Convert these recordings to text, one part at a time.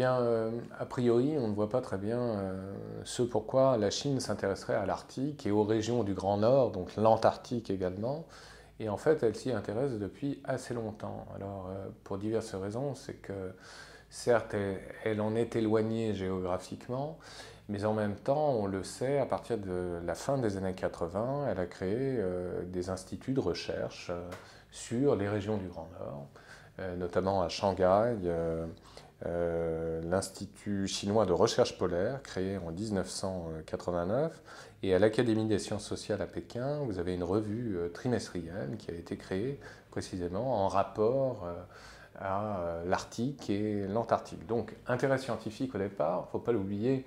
bien, a priori, on ne voit pas très bien ce pourquoi la Chine s'intéresserait à l'Arctique et aux régions du Grand Nord, donc l'Antarctique également. Et en fait, elle s'y intéresse depuis assez longtemps. Alors, pour diverses raisons, c'est que certes, elle, en est éloignée géographiquement, mais en même temps, on le sait, à partir de la fin des années 80, elle a créé des instituts de recherche sur les régions du Grand Nord, euh, notamment à Shanghai, euh, euh, l'Institut chinois de recherche polaire, créé en 1989, et à l'Académie des sciences sociales à Pékin, vous avez une revue trimestrielle qui a été créée précisément en rapport à l'Arctique et l'Antarctique. Donc, intérêt scientifique au départ, il ne faut pas l'oublier,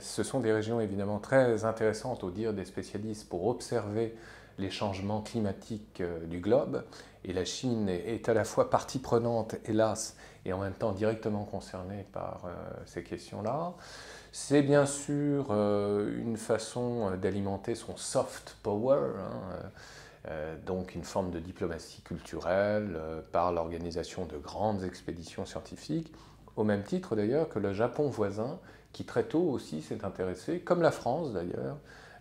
ce sont des régions évidemment très intéressantes au dire des spécialistes pour observer les changements climatiques euh, du globe. Et la Chine est à la fois partie prenante, hélas, et en même temps directement concernée par euh, ces questions-là. C'est bien sûr euh, une façon d'alimenter son soft power, hein, donc une forme de diplomatie culturelle par l'organisation de grandes expéditions scientifiques, au même titre d'ailleurs que le Japon voisin, qui très tôt aussi s'est intéressé, comme la France d'ailleurs,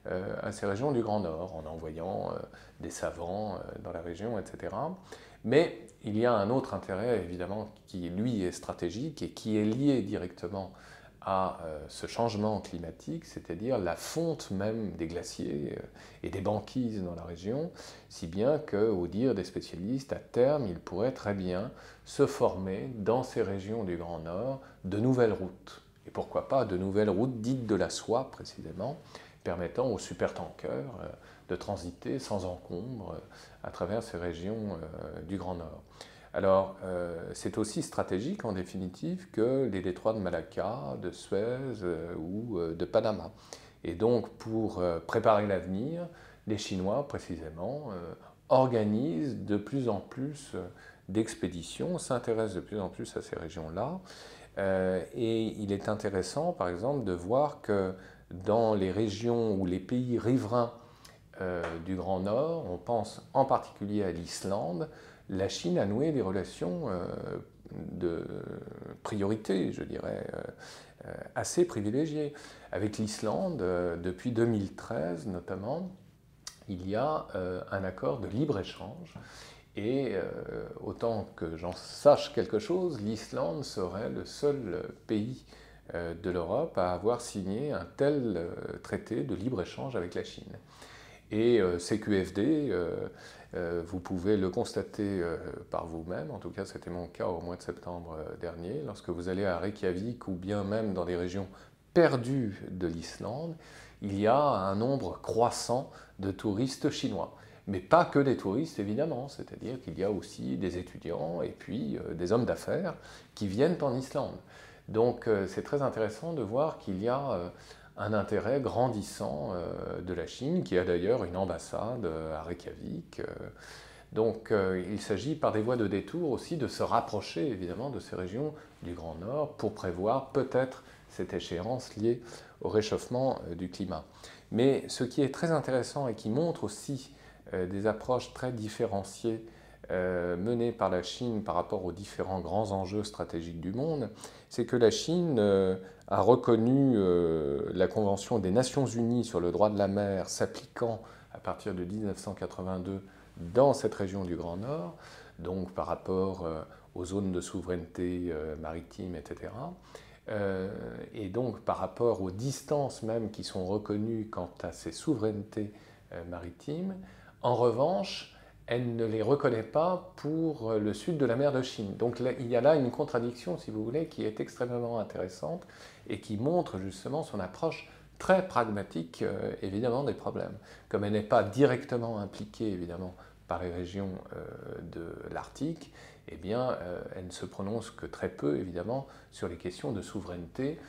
euh, à ces régions du Grand Nord, en envoyant euh, des savants euh, dans la région, etc. Mais il y a un autre intérêt, évidemment, qui lui est stratégique et qui est lié directement à ce changement climatique, c'est-à-dire la fonte même des glaciers et des banquises dans la région, si bien que, au dire des spécialistes, à terme, il pourrait très bien se former dans ces régions du Grand Nord de nouvelles routes. Et pourquoi pas de nouvelles routes dites de la soie, précisément, permettant aux supertankers euh, de transiter sans encombre euh, à travers ces régions euh, du Grand Nord. Alors, c'est aussi stratégique en définitive que les détroits de Malacca, de Suez ou de Panama. Et donc, pour préparer l'avenir, les Chinois, précisément, organisent de plus en plus d'expéditions, s'intéressent de plus en plus à ces régions-là. et il est intéressant, par exemple, de voir que dans les régions ou les pays riverains euh, du Grand Nord, on pense en particulier à l'Islande, la Chine a noué des relations euh, de priorité, je dirais, euh, assez privilégiées. Avec l'Islande, depuis 2013 notamment, il y a un accord de libre-échange. Et autant que j'en sache quelque chose, l'Islande serait le seul pays euh, de l'Europe à avoir signé un tel euh, traité de libre-échange avec la Chine. Et euh, CQFD, vous pouvez le constater par vous-même, en tout cas c'était mon cas au mois de septembre dernier, lorsque vous allez à Reykjavik ou bien même dans des régions perdues de l'Islande, il y a un nombre croissant de touristes chinois. Mais pas que des touristes, évidemment, c'est-à-dire qu'il y a aussi des étudiants et puis des hommes d'affaires qui viennent en Islande. Donc euh, c'est très intéressant de voir qu'il y a euh, un intérêt grandissant euh, de la Chine, qui a d'ailleurs une ambassade à Reykjavik. Donc il s'agit par des voies de détour aussi de se rapprocher évidemment de ces régions du Grand Nord pour prévoir peut-être cette échéance liée au réchauffement du climat. Mais ce qui est très intéressant et qui montre aussi des approches très différenciées euh, menée par la Chine par rapport aux différents grands enjeux stratégiques du monde, c'est que la Chine euh, a reconnu euh, la Convention des Nations Unies sur le droit de la mer s'appliquant à partir de 1982 dans cette région du Grand Nord, donc par rapport aux zones de souveraineté maritime, etc. et donc par rapport aux distances même qui sont reconnues quant à ces souverainetés maritimes. En revanche, elle ne les reconnaît pas pour euh, le sud de la mer de Chine. Donc il y a là une contradiction, si vous voulez, qui est extrêmement intéressante et qui montre justement son approche très pragmatique, euh, évidemment, des problèmes. Comme elle n'est pas directement impliquée, évidemment, par les régions euh, de l'Arctique, eh bien, elle ne se prononce que très peu, évidemment, sur les questions de souveraineté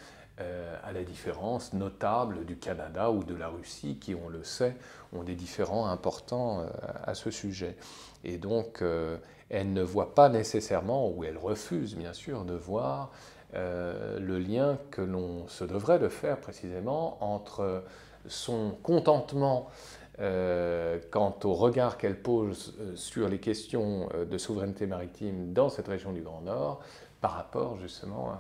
euh, à la différence notable du Canada ou de la Russie, qui, on le sait, ont des différends importants euh, à ce sujet. Et donc, euh, elle ne voit pas nécessairement, ou elle refuse bien sûr, de voir le lien que l'on se devrait de faire précisément entre son contentement quant au regard qu'elle pose sur les questions de souveraineté maritime dans cette région du Grand Nord par rapport justement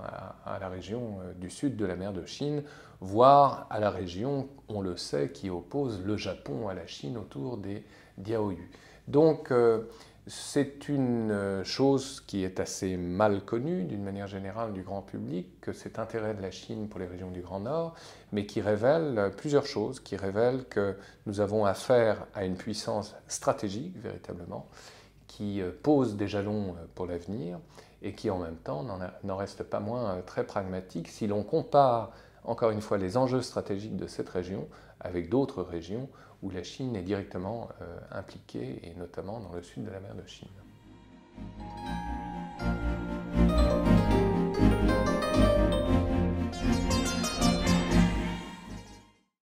à, la région du sud de la mer de Chine, voire à la région, on le sait, qui oppose le Japon à la Chine autour des Diaoyu. Donc c'est une euh, chose qui est assez mal connue d'une manière générale du grand public, que cet intérêt de la Chine pour les régions du Grand Nord, mais qui révèle plusieurs choses, qui révèle que nous avons affaire à une puissance stratégique véritablement, qui euh, pose des jalons euh, pour l'avenir et qui en même temps n'en reste pas moins très pragmatique si l'on compare encore une fois les enjeux stratégiques de cette région avec d'autres régions où la Chine est directement euh, impliquée, et notamment dans le sud de la mer de Chine.